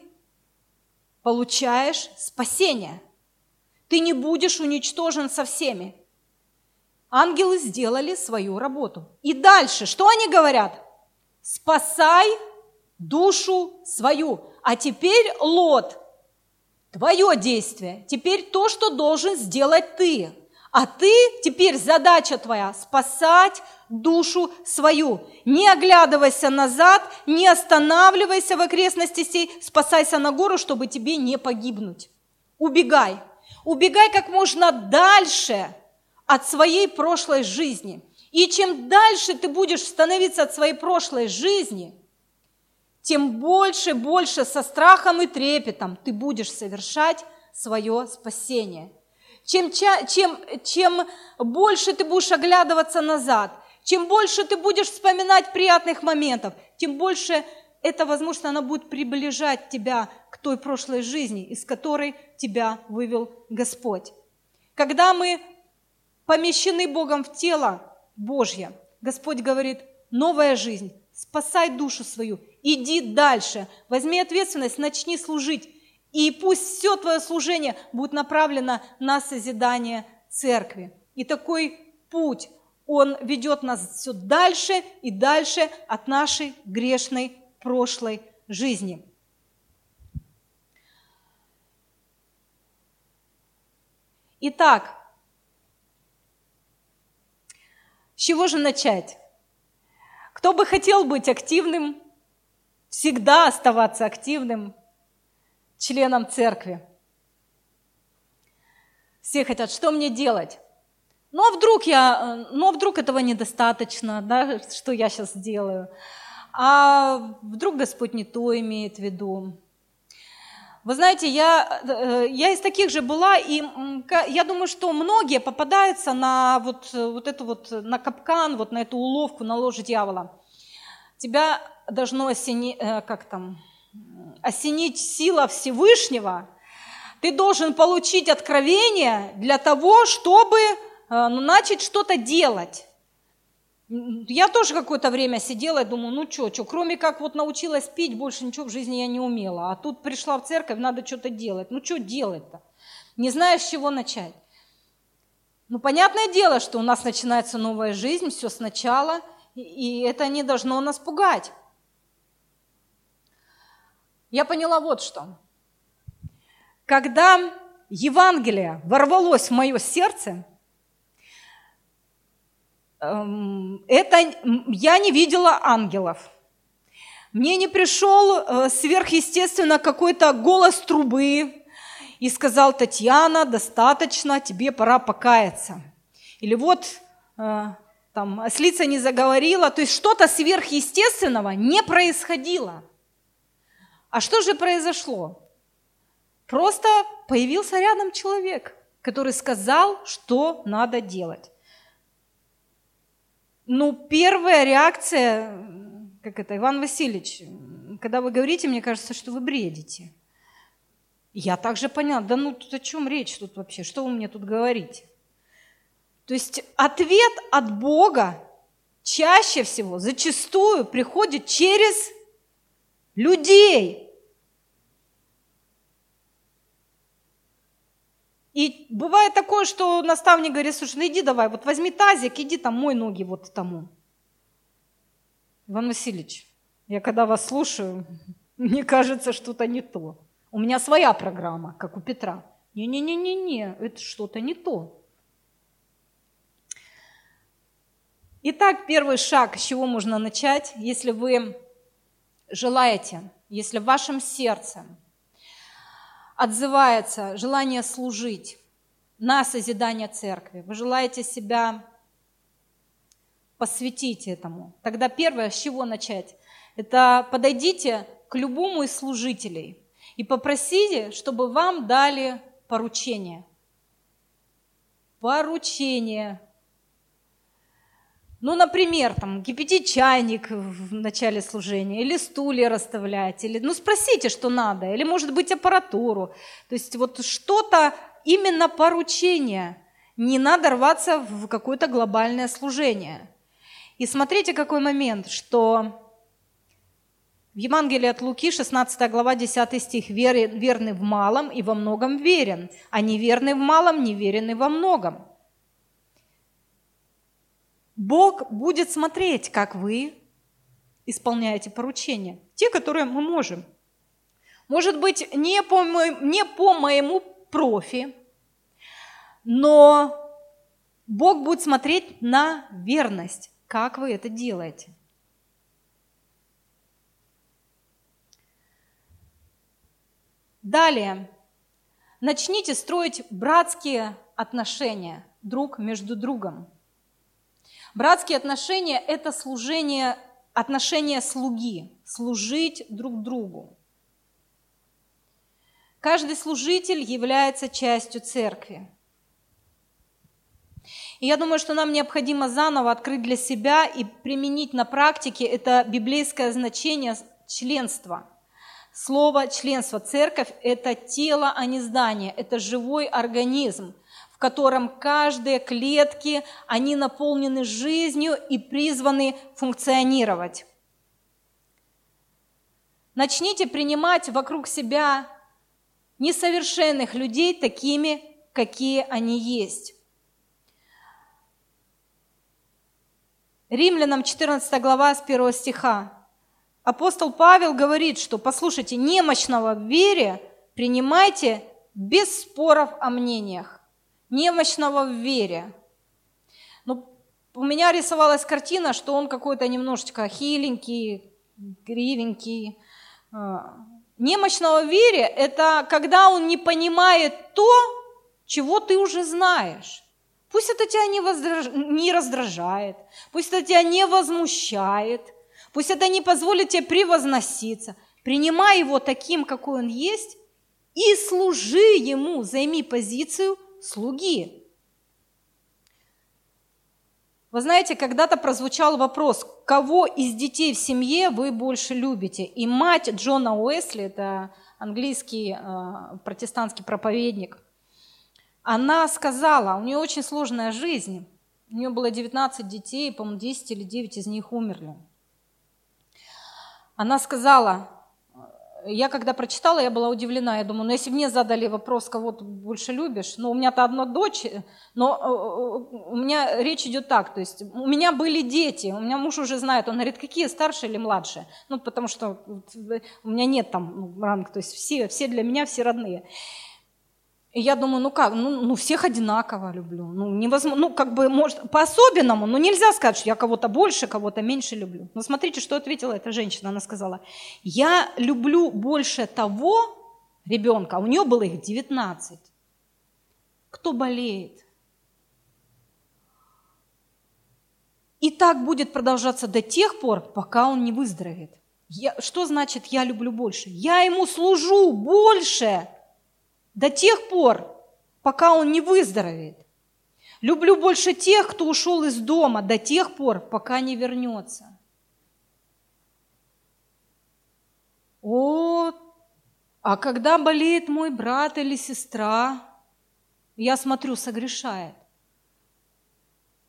получаешь спасение. Ты не будешь уничтожен со всеми. Ангелы сделали свою работу. И дальше, что они говорят? Спасай душу свою. А теперь, Лот, твое действие. Теперь то, что должен сделать ты. А ты, теперь задача твоя, спасать душу свою. Не оглядывайся назад, не останавливайся в окрестности сей, спасайся на гору, чтобы тебе не погибнуть. Убегай. Убегай как можно дальше от своей прошлой жизни. И чем дальше ты будешь становиться от своей прошлой жизни, тем больше, больше со страхом и трепетом ты будешь совершать свое спасение. Чем, чем, чем больше ты будешь оглядываться назад – чем больше ты будешь вспоминать приятных моментов, тем больше это, возможно, она будет приближать тебя к той прошлой жизни, из которой тебя вывел Господь. Когда мы помещены Богом в тело Божье, Господь говорит, новая жизнь, спасай душу свою, иди дальше, возьми ответственность, начни служить, и пусть все твое служение будет направлено на созидание церкви. И такой путь он ведет нас все дальше и дальше от нашей грешной прошлой жизни. Итак, с чего же начать? Кто бы хотел быть активным, всегда оставаться активным членом церкви? Все хотят, что мне делать? Ну, а вдруг я, но ну, а вдруг этого недостаточно, да, что я сейчас делаю? А вдруг Господь не то имеет в виду? Вы знаете, я, э, я из таких же была, и я думаю, что многие попадаются на вот, вот эту вот, на капкан, вот на эту уловку, на ложь дьявола. Тебя должно осенить, э, как там, осенить сила Всевышнего, ты должен получить откровение для того, чтобы Э, ну, начать что-то делать. Я тоже какое-то время сидела и думаю, ну что, что, кроме как вот научилась пить, больше ничего в жизни я не умела. А тут пришла в церковь, надо что-то делать. Ну что делать-то? Не знаю, с чего начать. Ну, понятное дело, что у нас начинается новая жизнь, все сначала, и это не должно нас пугать. Я поняла вот что. когда Евангелие ворвалось в мое сердце, эм, это я не видела ангелов. Мне не пришел э, сверхъестественно какой-то голос трубы и сказал, Татьяна, достаточно, тебе пора покаяться. Или вот э, там ослица не заговорила, то есть что-то сверхъестественного не происходило. А что же произошло? Просто появился рядом человек, который сказал, что надо делать. Ну, первая реакция, как это, Иван Васильевич, когда вы говорите, мне кажется, что вы бредите. Я также поняла, да ну тут о чем речь тут вообще, что вы мне тут говорите? То есть ответ от Бога чаще всего, зачастую приходит через людей, И бывает такое, что наставник говорит, слушай, ну иди давай, вот возьми тазик, иди там мой ноги вот тому. Иван Васильевич, я когда вас слушаю, [LAUGHS] мне кажется, что-то не то. У меня своя программа, как у Петра. Не-не-не-не-не, это что-то не то. Итак, первый шаг, с чего можно начать, если вы желаете, если в вашем сердце отзывается желание служить на созидание церкви, вы желаете себя посвятить этому, тогда первое, с чего начать, это подойдите к любому из служителей и попросите, чтобы вам дали поручение. Поручение. Ну, например, там, кипятить чайник в начале служения, или стулья расставлять, или, ну, спросите, что надо, или, может быть, аппаратуру. То есть вот что-то, именно поручение. Не надо рваться в какое-то глобальное служение. И смотрите, какой момент, что в Евангелии от Луки, 16 глава, 10 стих, «Верный в малом и во многом верен, а неверный в малом, неверенный во многом». Бог будет смотреть, как вы исполняете поручения, те, которые мы можем. Может быть, не по, не по моему профи, но Бог будет смотреть на верность, как вы это делаете. Далее, начните строить братские отношения друг между другом. Братские отношения – это служение, отношения слуги, служить друг другу. Каждый служитель является частью церкви. И я думаю, что нам необходимо заново открыть для себя и применить на практике это библейское значение членства. Слово членство. Церковь – это тело, а не здание, это живой организм – в котором каждые клетки, они наполнены жизнью и призваны функционировать. Начните принимать вокруг себя несовершенных людей такими, какие они есть. Римлянам 14 глава с 1 стиха. Апостол Павел говорит, что, послушайте, немощного в вере принимайте без споров о мнениях немощного в вере. Ну, у меня рисовалась картина, что он какой-то немножечко хиленький, кривенький. А, немощного в вере – это когда он не понимает то, чего ты уже знаешь. Пусть это тебя не, воздраж... не раздражает, пусть это тебя не возмущает, пусть это не позволит тебе превозноситься. Принимай его таким, какой он есть, и служи ему, займи позицию слуги. Вы знаете, когда-то прозвучал вопрос, кого из детей в семье вы больше любите? И мать Джона Уэсли, это английский э, протестантский проповедник, она сказала, у нее очень сложная жизнь, у нее было 19 детей, по-моему, 10 или 9 из них умерли. Она сказала, я когда прочитала, я была удивлена. Я думаю, ну если мне задали вопрос, кого ты больше любишь, ну у меня-то одна дочь, но э, э, у меня речь идет так, то есть у меня были дети, у меня муж уже знает, он говорит, какие, старшие или младшие? Ну потому что у меня нет там ну, ранг, то есть все, все для меня, все родные. И я думаю, ну как, ну, ну всех одинаково люблю. Ну, невозможно, ну как бы, может, по-особенному, но нельзя сказать, что я кого-то больше, кого-то меньше люблю. Но смотрите, что ответила эта женщина. Она сказала, я люблю больше того ребенка, у нее было их 19, кто болеет. И так будет продолжаться до тех пор, пока он не выздоровеет. Я, что значит «я люблю больше»? Я ему служу больше, до тех пор, пока он не выздоровеет. Люблю больше тех, кто ушел из дома, до тех пор, пока не вернется. О, а когда болеет мой брат или сестра, я смотрю, согрешает.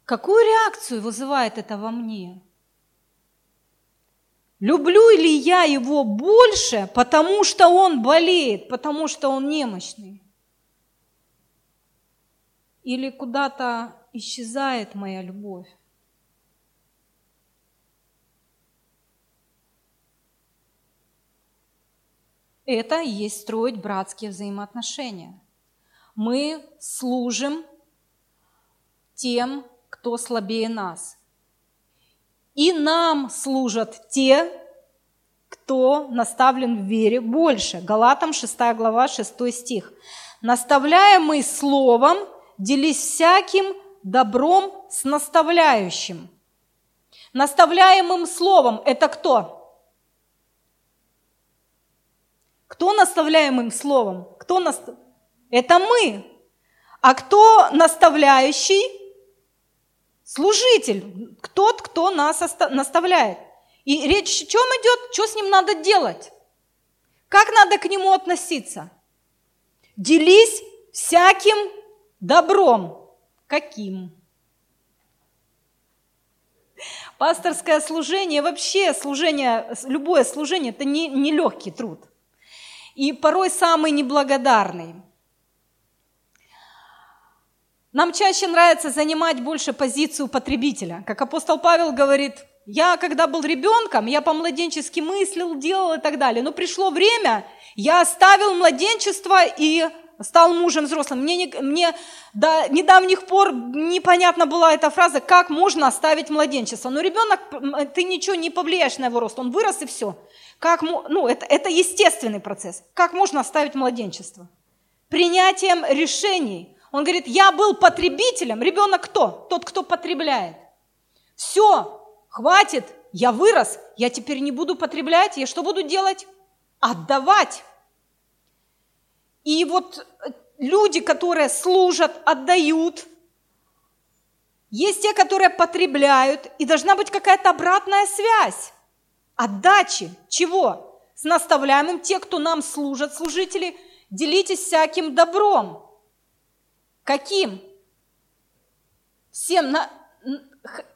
Какую реакцию вызывает это во мне? Люблю ли я его больше, потому что он болеет, потому что он немощный? Или куда-то исчезает моя любовь? Это и есть строить братские взаимоотношения. Мы служим тем, кто слабее нас и нам служат те, кто наставлен в вере больше. Галатам 6 глава 6 стих. Наставляемый словом, делись всяким добром с наставляющим. Наставляемым словом – это кто? Кто наставляемым словом? Кто наст... Это мы. А кто наставляющий? Служитель, тот, кто нас наставляет. И речь о чем идет? Что с ним надо делать? Как надо к нему относиться? Делись всяким добром. Каким? Пасторское служение, вообще служение, любое служение – это не, не легкий труд. И порой самый неблагодарный. Нам чаще нравится занимать больше позицию потребителя. Как апостол Павел говорит, я когда был ребенком, я по-младенчески мыслил, делал и так далее. Но пришло время, я оставил младенчество и стал мужем взрослым. Мне, не, мне до недавних пор непонятна была эта фраза, как можно оставить младенчество. Но ребенок, ты ничего не повлияешь на его рост, он вырос и все. Как, ну, это, это естественный процесс. Как можно оставить младенчество? Принятием решений – он говорит, я был потребителем. Ребенок кто? Тот, кто потребляет. Все, хватит, я вырос, я теперь не буду потреблять, я что буду делать? Отдавать. И вот э, люди, которые служат, отдают, есть те, которые потребляют, и должна быть какая-то обратная связь. Отдачи. Чего? С наставляемым, те, кто нам служат, служители, делитесь всяким добром. Каким? Всем на,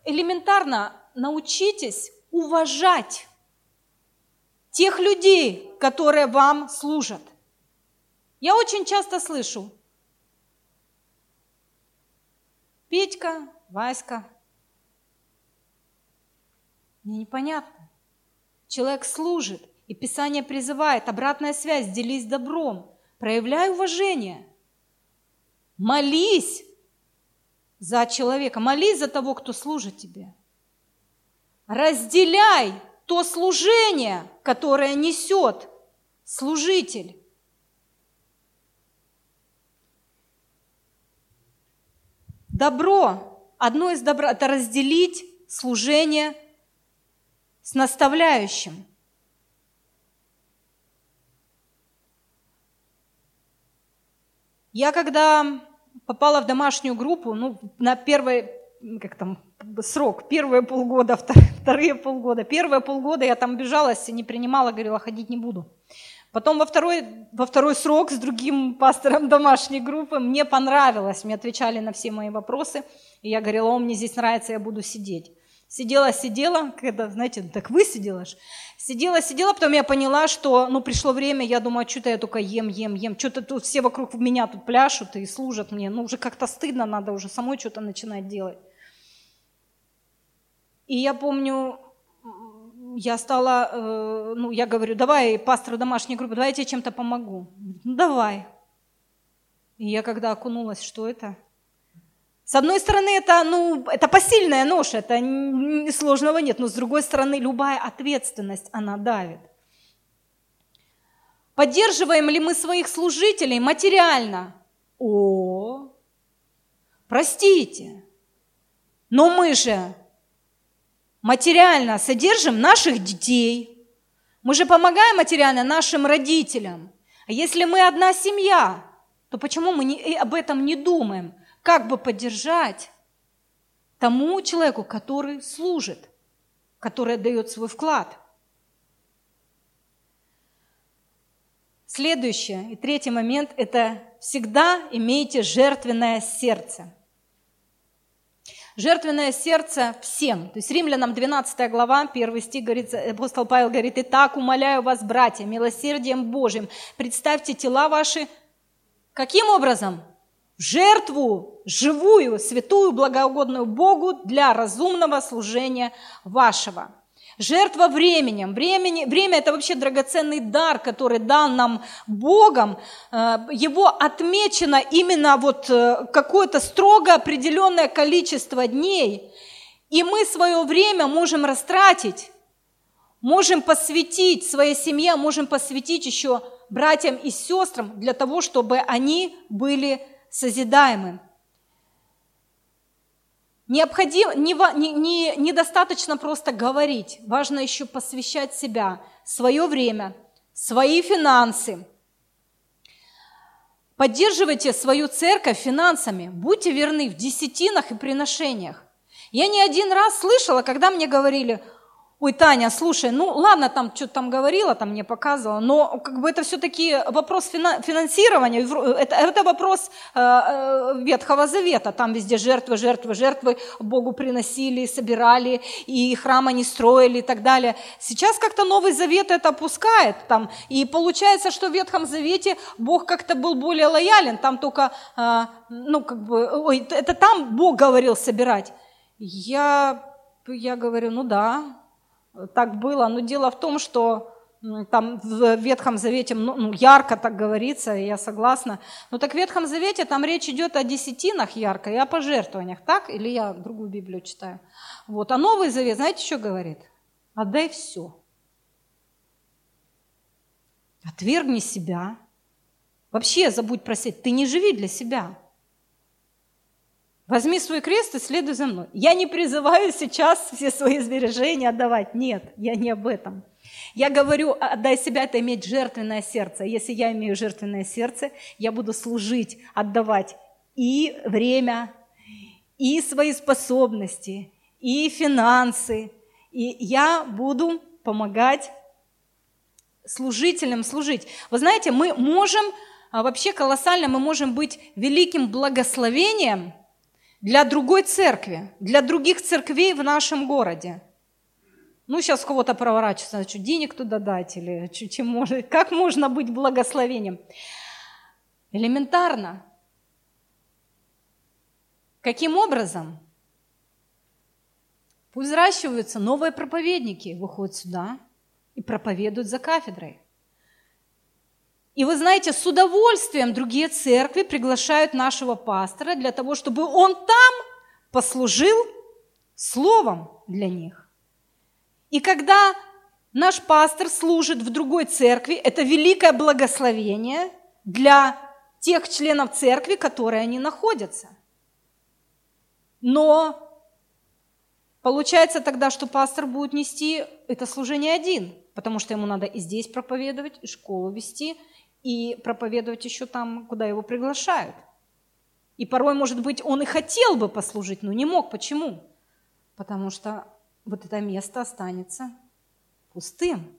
элементарно научитесь уважать тех людей, которые вам служат. Я очень часто слышу, Петька, Васька. Мне непонятно. Человек служит, и Писание призывает, обратная связь, делись добром, проявляй уважение – Молись за человека, молись за того, кто служит тебе. Разделяй то служение, которое несет служитель. Добро, одно из добра – это разделить служение с наставляющим. Я когда попала в домашнюю группу, ну, на первый, как там, срок, первые полгода, [LAUGHS] вторые полгода. Первые полгода я там бежалась, не принимала, говорила, ходить не буду. Потом во второй, во второй срок с другим пастором домашней группы мне понравилось, мне отвечали на все мои вопросы, и я говорила, о, мне здесь нравится, я буду сидеть. Сидела, сидела, когда, знаете, так вы сидела Сидела, сидела, потом я поняла, что, ну, пришло время, я думаю, а что-то я только ем, ем, ем, что-то тут все вокруг меня тут пляшут и служат мне, ну, уже как-то стыдно, надо уже самой что-то начинать делать. И я помню, я стала, э, ну, я говорю, давай, пастору домашней группы, давай я тебе чем-то помогу. Ну, давай. И я когда окунулась, что это? С одной стороны, это, ну, это посильная нож, это сложного нет, но с другой стороны, любая ответственность, она давит. Поддерживаем ли мы своих служителей материально? О, простите, но мы же материально содержим наших детей, мы же помогаем материально нашим родителям. А если мы одна семья, то почему мы не, об этом не думаем? Как бы поддержать тому человеку, который служит, который дает свой вклад? Следующее и третий момент – это всегда имейте жертвенное сердце. Жертвенное сердце всем. То есть Римлянам 12 глава, 1 стих говорит, апостол Павел говорит, «Итак, умоляю вас, братья, милосердием Божьим, представьте тела ваши Каким образом? Жертву живую, святую, благоугодную Богу для разумного служения вашего. Жертва временем. Времени, время – это вообще драгоценный дар, который дан нам Богом. Э, его отмечено именно вот э, какое-то строго определенное количество дней. И мы свое время можем растратить, можем посвятить своей семье, можем посвятить еще братьям и сестрам для того, чтобы они были созидаемы. Необходимо, не, не, не, недостаточно просто говорить, важно еще посвящать себя, свое время, свои финансы. Поддерживайте свою церковь финансами, будьте верны в десятинах и приношениях. Я не один раз слышала, когда мне говорили – ой, Таня, слушай, ну ладно, там что-то там говорила, там мне показывала, но как бы это все-таки вопрос финансирования, это, это вопрос э, э, Ветхого Завета, там везде жертвы, жертвы, жертвы Богу приносили, собирали, и храм они строили и так далее. Сейчас как-то Новый Завет это опускает, там, и получается, что в Ветхом Завете Бог как-то был более лоялен, там только, э, ну как бы, ой, это там Бог говорил собирать. Я, я говорю, ну да, так было. Но дело в том, что там в Ветхом Завете ну, ну, ярко так говорится, я согласна. Но так в Ветхом Завете там речь идет о десятинах ярко и о пожертвованиях, так? Или я другую Библию читаю? Вот. А Новый Завет, знаете, что говорит? Отдай все. Отвергни себя. Вообще забудь просить. Ты не живи для себя. Возьми свой крест и следуй за мной. Я не призываю сейчас все свои сбережения отдавать. Нет, я не об этом. Я говорю, отдай себя, это иметь жертвенное сердце. Если я имею жертвенное сердце, я буду служить, отдавать и время, и свои способности, и финансы. И я буду помогать служителям служить. Вы знаете, мы можем, а, вообще колоссально, мы можем быть великим благословением – для другой церкви, для других церквей в нашем городе. Ну, сейчас кого-то проворачиваться, значит, денег туда дать или чем может, [LAUGHS] как можно быть благословением? Элементарно. Каким образом? Пусть взращиваются новые проповедники, выходят сюда и проповедуют за кафедрой. И вы знаете, с удовольствием другие церкви приглашают нашего пастора для того, чтобы он там послужил словом для них. И когда наш пастор служит в другой церкви, это великое благословение для тех членов церкви, которые они находятся. Но получается тогда, что пастор будет нести это служение один, потому что ему надо и здесь проповедовать, и школу вести – и проповедовать еще там, куда его приглашают. И порой, может быть, он и хотел бы послужить, но не мог. Почему? Потому что вот это место останется пустым.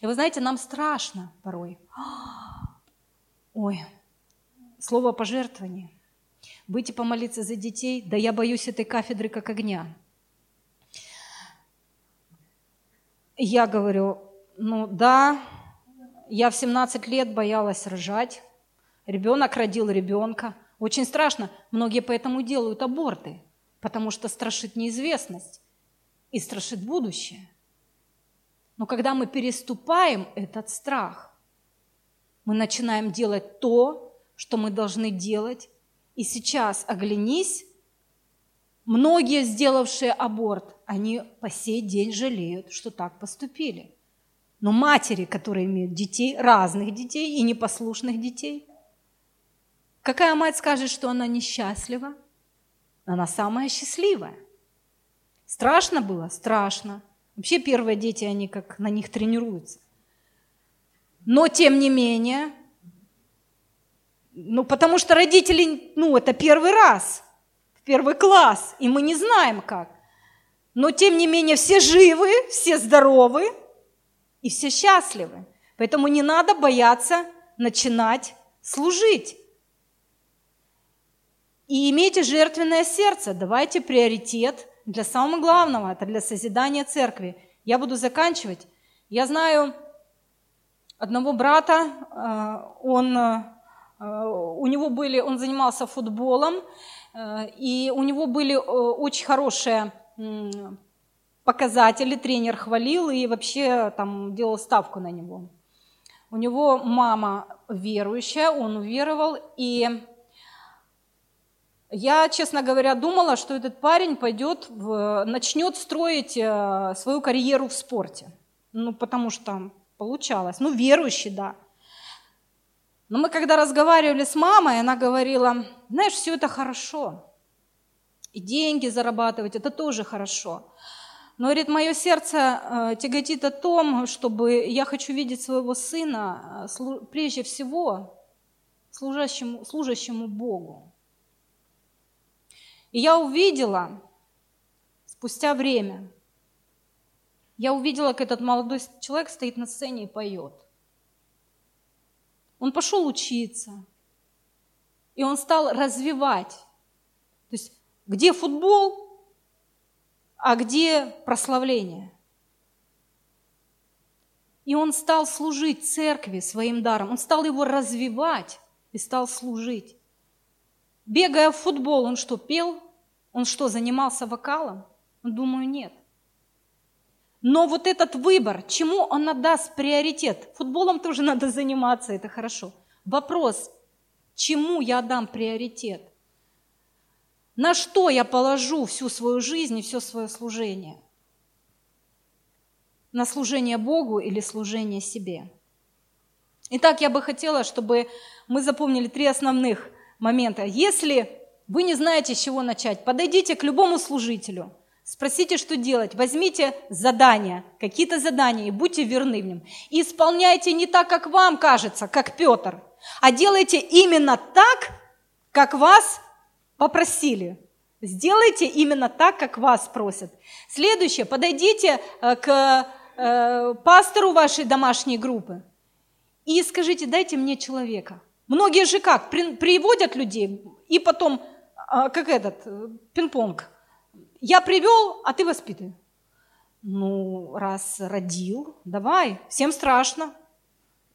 И вы знаете, нам страшно порой. [GASPS] Ой, слово пожертвование. Выйти помолиться за детей, да я боюсь этой кафедры как огня. Я говорю, ну да, я в 17 лет боялась рожать. Ребенок родил ребенка. Очень страшно. Многие поэтому делают аборты, потому что страшит неизвестность и страшит будущее. Но когда мы переступаем этот страх, мы начинаем делать то, что мы должны делать. И сейчас оглянись, многие, сделавшие аборт, они по сей день жалеют, что так поступили. Но матери, которые имеют детей, разных детей и непослушных детей, какая мать скажет, что она несчастлива? Она самая счастливая. Страшно было? Страшно. Вообще первые дети, они как на них тренируются. Но тем не менее, ну потому что родители, ну это первый раз, первый класс, и мы не знаем как. Но тем не менее все живы, все здоровы и все счастливы. Поэтому не надо бояться начинать служить. И имейте жертвенное сердце, давайте приоритет для самого главного, это для созидания церкви. Я буду заканчивать. Я знаю одного брата, э, он, э, у него были, он занимался футболом, э, и у него были очень хорошие показатели, тренер хвалил и вообще там делал ставку на него. У него мама верующая, он уверовал, и я, честно говоря, думала, что этот парень пойдет, в, начнет строить э, свою карьеру в спорте. Ну, потому что получалось. Ну, верующий, да. Но мы когда разговаривали с мамой, она говорила, знаешь, все это хорошо. И деньги зарабатывать, это тоже хорошо. Но, говорит, мое сердце э, тяготит о том, чтобы я хочу видеть своего сына э, прежде всего служащему, служащему Богу. И я увидела, спустя время, я увидела, как этот молодой человек стоит на сцене и поет. Он пошел учиться, и он стал развивать. То есть где футбол, а где прославление. И он стал служить церкви своим даром, он стал его развивать и стал служить. Бегая в футбол, он что, пел? Он что, занимался вокалом? Думаю, нет. Но вот этот выбор, чему он отдаст приоритет? Футболом тоже [LAUGHS] надо заниматься, это хорошо. Вопрос, чему я отдам приоритет? На что я положу всю свою жизнь и все свое служение? На служение Богу или служение себе? Итак, я бы хотела, чтобы мы запомнили три основных момента. Если вы не знаете, с чего начать. Подойдите к любому служителю, спросите, что делать. Возьмите задания, какие-то задания, и будьте верны в ним. И исполняйте не так, как вам кажется, как Петр, а делайте именно так, как вас попросили. Сделайте именно так, как вас просят. Следующее, подойдите э, к э, пастору вашей домашней группы и скажите, дайте мне человека. Многие же как, приводят людей и потом а, как этот, э, пинг-понг. Я привел, а ты воспитывай. Ну, раз родил, давай, всем страшно.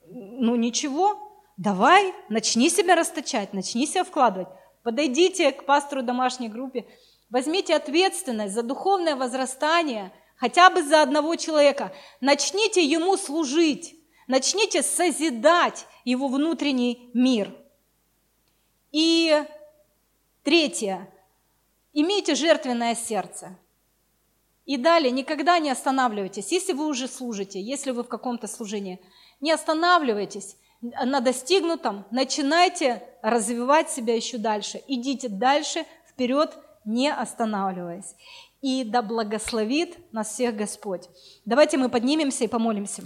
Ну, ничего, давай, начни себя расточать, начни себя вкладывать. Подойдите к пастору домашней группе, возьмите ответственность за духовное возрастание хотя бы за одного человека. Начните ему служить, начните созидать его внутренний мир. И Третье. Имейте жертвенное сердце. И далее, никогда не останавливайтесь. Если вы уже служите, если вы в каком-то служении, не останавливайтесь на достигнутом, начинайте развивать себя еще дальше. Идите дальше, вперед, не останавливаясь. И да благословит нас всех Господь. Давайте мы поднимемся и помолимся.